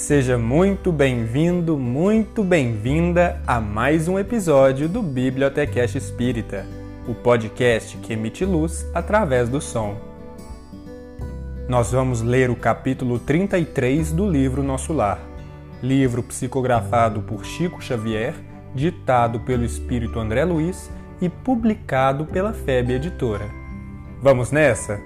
Seja muito bem-vindo, muito bem-vinda a mais um episódio do Bibliotecast Espírita, o podcast que emite luz através do som. Nós vamos ler o capítulo 33 do livro Nosso Lar, livro psicografado por Chico Xavier, ditado pelo espírito André Luiz e publicado pela FEB Editora. Vamos nessa?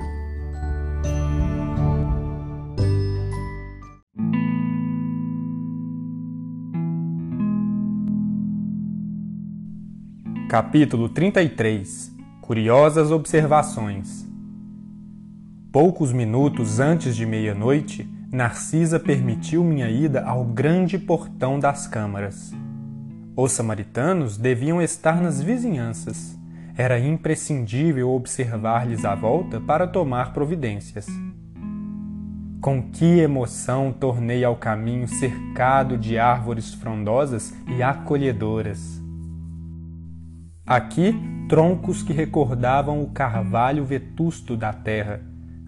Capítulo 33 Curiosas observações Poucos minutos antes de meia-noite, Narcisa permitiu minha ida ao grande portão das câmaras. Os samaritanos deviam estar nas vizinhanças. Era imprescindível observar-lhes a volta para tomar providências. Com que emoção tornei ao caminho cercado de árvores frondosas e acolhedoras Aqui, troncos que recordavam o carvalho vetusto da terra.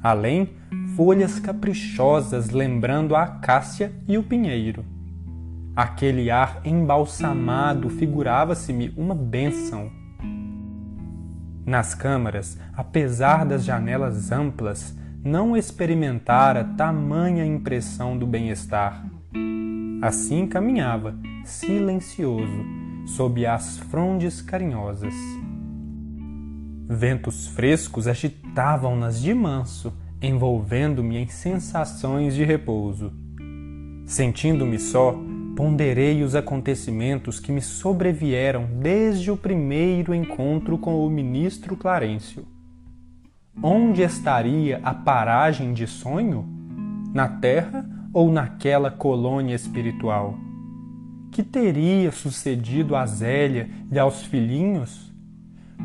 Além, folhas caprichosas lembrando a acácia e o pinheiro. Aquele ar embalsamado figurava-se-me uma bênção. Nas câmaras, apesar das janelas amplas, não experimentara tamanha impressão do bem-estar. Assim caminhava, silencioso, sob as frondes carinhosas. Ventos frescos agitavam-nas de manso, envolvendo-me em sensações de repouso. Sentindo-me só, ponderei os acontecimentos que me sobrevieram desde o primeiro encontro com o ministro Clarencio. Onde estaria a paragem de sonho? Na terra ou naquela colônia espiritual? Que teria sucedido a Zélia e aos filhinhos?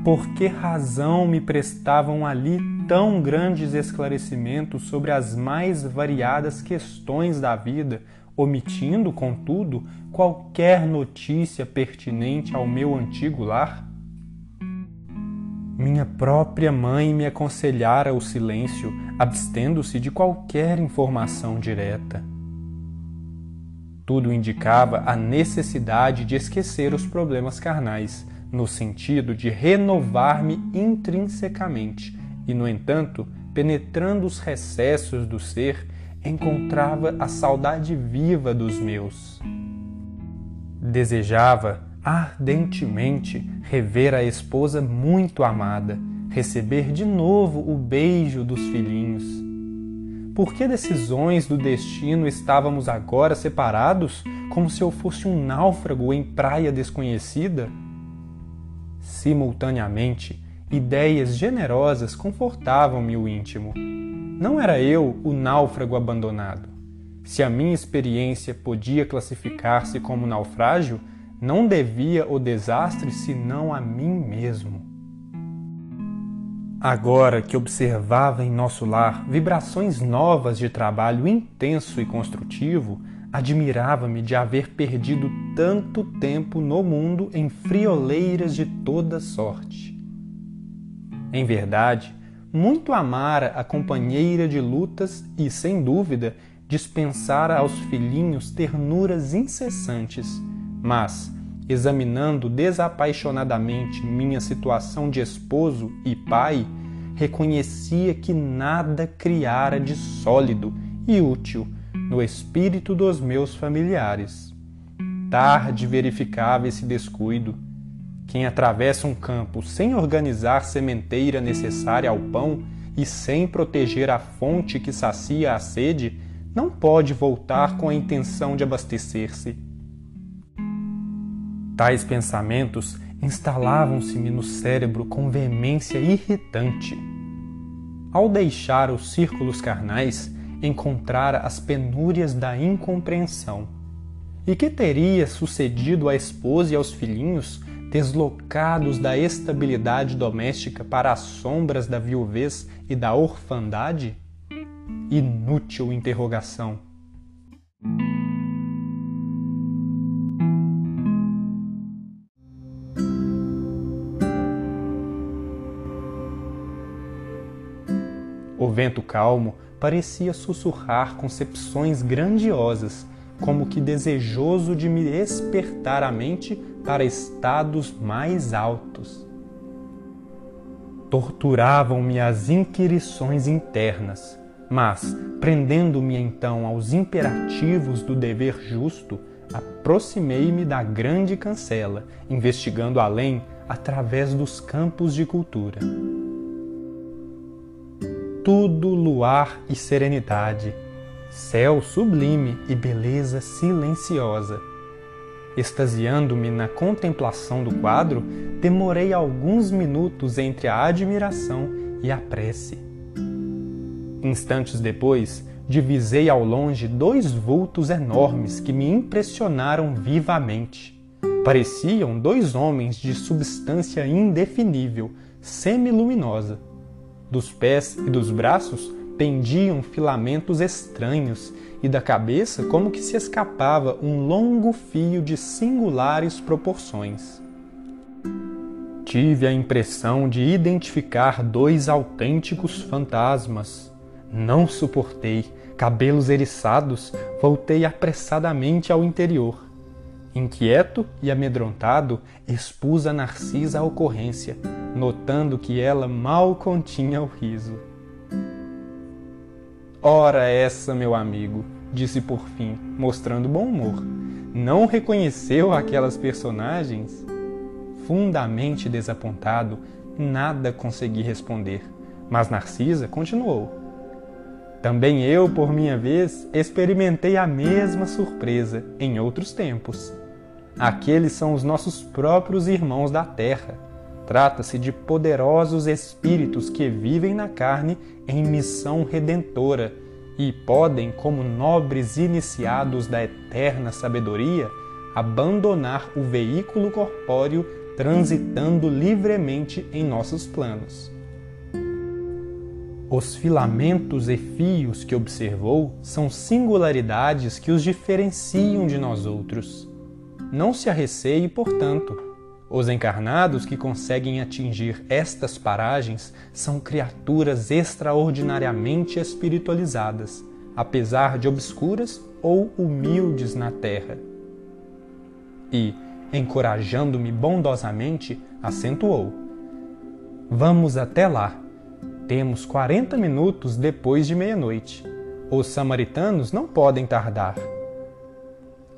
Por que razão me prestavam ali tão grandes esclarecimentos sobre as mais variadas questões da vida, omitindo, contudo, qualquer notícia pertinente ao meu antigo lar? Minha própria mãe me aconselhara o silêncio, abstendo-se de qualquer informação direta. Tudo indicava a necessidade de esquecer os problemas carnais, no sentido de renovar-me intrinsecamente, e, no entanto, penetrando os recessos do ser, encontrava a saudade viva dos meus. Desejava ardentemente rever a esposa muito amada, receber de novo o beijo dos filhinhos por que decisões do destino estávamos agora separados, como se eu fosse um náufrago em praia desconhecida? Simultaneamente, ideias generosas confortavam-me o íntimo. Não era eu o náufrago abandonado. Se a minha experiência podia classificar-se como naufrágio, não devia o desastre senão a mim mesmo. Agora que observava em nosso lar vibrações novas de trabalho intenso e construtivo, admirava-me de haver perdido tanto tempo no mundo em frioleiras de toda sorte. Em verdade, muito amara a companheira de lutas e, sem dúvida, dispensara aos filhinhos ternuras incessantes, mas, examinando desapaixonadamente minha situação de esposo e pai, reconhecia que nada criara de sólido e útil no espírito dos meus familiares. Tarde verificava esse descuido. Quem atravessa um campo sem organizar sementeira necessária ao pão e sem proteger a fonte que sacia a sede, não pode voltar com a intenção de abastecer-se Tais pensamentos instalavam-se-me no cérebro com veemência irritante. Ao deixar os círculos carnais, encontrara as penúrias da incompreensão. E que teria sucedido à esposa e aos filhinhos, deslocados da estabilidade doméstica para as sombras da viuvez e da orfandade? Inútil interrogação. Vento calmo parecia sussurrar concepções grandiosas, como que desejoso de me espertar a mente para estados mais altos. Torturavam-me as inquirições internas, mas, prendendo-me então aos imperativos do dever justo, aproximei-me da grande cancela, investigando além através dos campos de cultura. Tudo luar e serenidade, céu sublime e beleza silenciosa. Extasiando-me na contemplação do quadro, demorei alguns minutos entre a admiração e a prece. Instantes depois, divisei ao longe dois vultos enormes que me impressionaram vivamente. Pareciam dois homens de substância indefinível, semiluminosa. Dos pés e dos braços pendiam filamentos estranhos e da cabeça como que se escapava um longo fio de singulares proporções. Tive a impressão de identificar dois autênticos fantasmas. Não suportei cabelos eriçados, voltei apressadamente ao interior. Inquieto e amedrontado, expus a Narcisa a ocorrência, notando que ela mal continha o riso. Ora essa, meu amigo, disse por fim, mostrando bom humor. Não reconheceu aquelas personagens? Fundamente desapontado, nada consegui responder, mas Narcisa continuou. Também eu, por minha vez, experimentei a mesma surpresa em outros tempos. Aqueles são os nossos próprios irmãos da terra. Trata-se de poderosos espíritos que vivem na carne em missão redentora e podem, como nobres iniciados da eterna sabedoria, abandonar o veículo corpóreo transitando livremente em nossos planos. Os filamentos e fios que observou são singularidades que os diferenciam de nós outros. Não se arreceie, portanto. Os encarnados que conseguem atingir estas paragens são criaturas extraordinariamente espiritualizadas, apesar de obscuras ou humildes na terra. E, encorajando-me bondosamente, acentuou: Vamos até lá temos 40 minutos depois de meia-noite. Os samaritanos não podem tardar.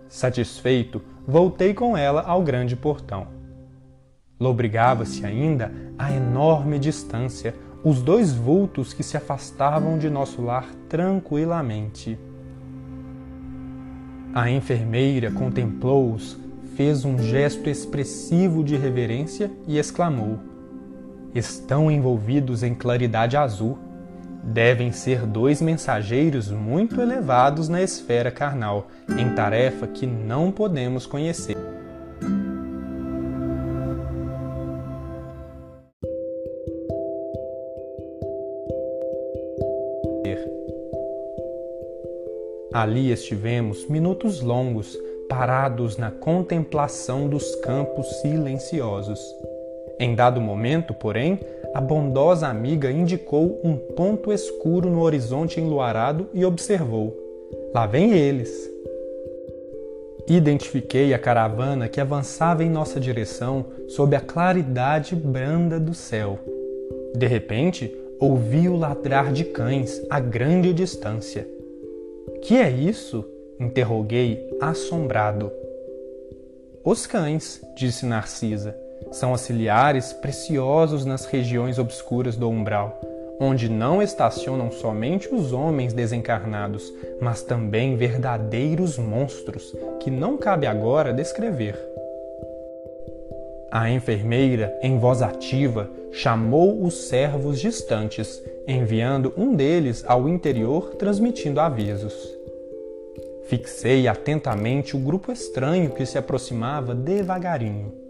Satisfeito, voltei com ela ao grande portão. Lobrigava-se ainda a enorme distância, os dois vultos que se afastavam de nosso lar tranquilamente. A enfermeira contemplou-os, fez um gesto expressivo de reverência e exclamou: estão envolvidos em claridade azul. Devem ser dois mensageiros muito elevados na esfera carnal, em tarefa que não podemos conhecer. Ali estivemos minutos longos, parados na contemplação dos campos silenciosos. Em dado momento, porém, a bondosa amiga indicou um ponto escuro no horizonte enluarado e observou: Lá vem eles. Identifiquei a caravana que avançava em nossa direção sob a claridade branda do céu. De repente, ouvi o ladrar de cães a grande distância. Que é isso? interroguei, assombrado. Os cães, disse Narcisa. São auxiliares preciosos nas regiões obscuras do umbral, onde não estacionam somente os homens desencarnados, mas também verdadeiros monstros que não cabe agora descrever. A enfermeira, em voz ativa, chamou os servos distantes, enviando um deles ao interior transmitindo avisos. Fixei atentamente o grupo estranho que se aproximava devagarinho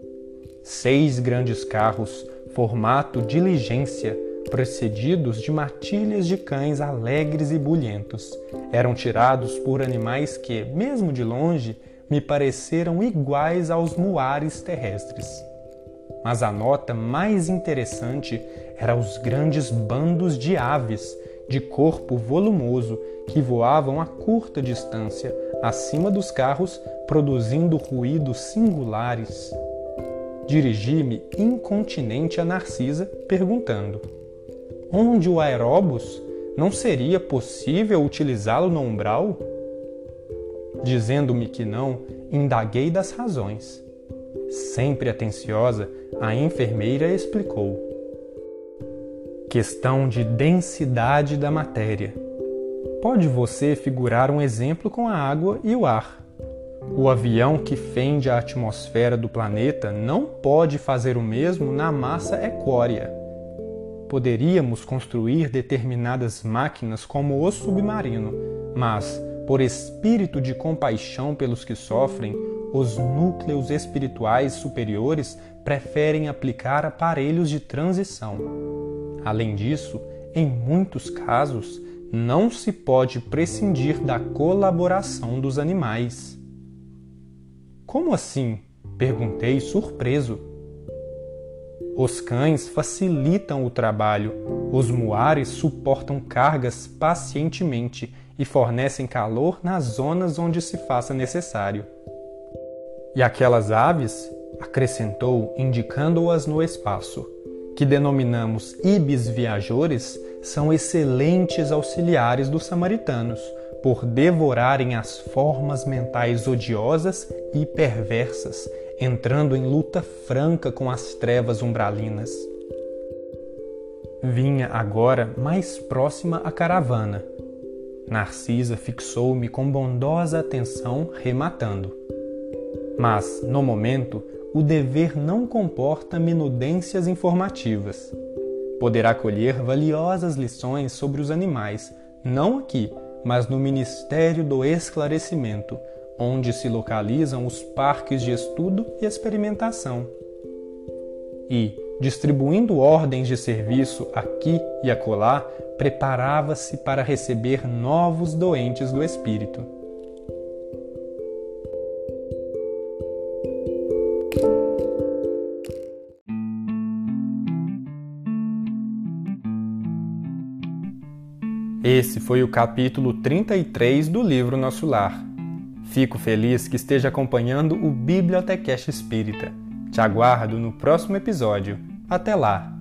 seis grandes carros, formato diligência, precedidos de matilhas de cães alegres e bulhentos. Eram tirados por animais que, mesmo de longe, me pareceram iguais aos muares terrestres. Mas a nota mais interessante era os grandes bandos de aves de corpo volumoso que voavam a curta distância, acima dos carros, produzindo ruídos singulares. Dirigi-me incontinente a Narcisa, perguntando: Onde o aeróbus? Não seria possível utilizá-lo no umbral? Dizendo-me que não, indaguei das razões. Sempre atenciosa, a enfermeira explicou. Questão de densidade da matéria. Pode você figurar um exemplo com a água e o ar. O avião que fende a atmosfera do planeta não pode fazer o mesmo na massa equórea. Poderíamos construir determinadas máquinas como o submarino, mas, por espírito de compaixão pelos que sofrem, os núcleos espirituais superiores preferem aplicar aparelhos de transição. Além disso, em muitos casos, não se pode prescindir da colaboração dos animais. Como assim? perguntei surpreso. Os cães facilitam o trabalho, os muares suportam cargas pacientemente e fornecem calor nas zonas onde se faça necessário. E aquelas aves, acrescentou, indicando-as no espaço, que denominamos ibis viajores, são excelentes auxiliares dos samaritanos, por devorarem as formas mentais odiosas e perversas, entrando em luta franca com as trevas umbralinas. Vinha agora mais próxima a caravana. Narcisa fixou-me com bondosa atenção, rematando. Mas, no momento, o dever não comporta minudências informativas. Poderá colher valiosas lições sobre os animais, não aqui, mas no Ministério do Esclarecimento, onde se localizam os parques de estudo e experimentação. E, distribuindo ordens de serviço aqui e acolá, preparava-se para receber novos doentes do espírito. Esse foi o capítulo 33 do livro Nosso Lar. Fico feliz que esteja acompanhando o Bibliotecast Espírita. Te aguardo no próximo episódio. Até lá!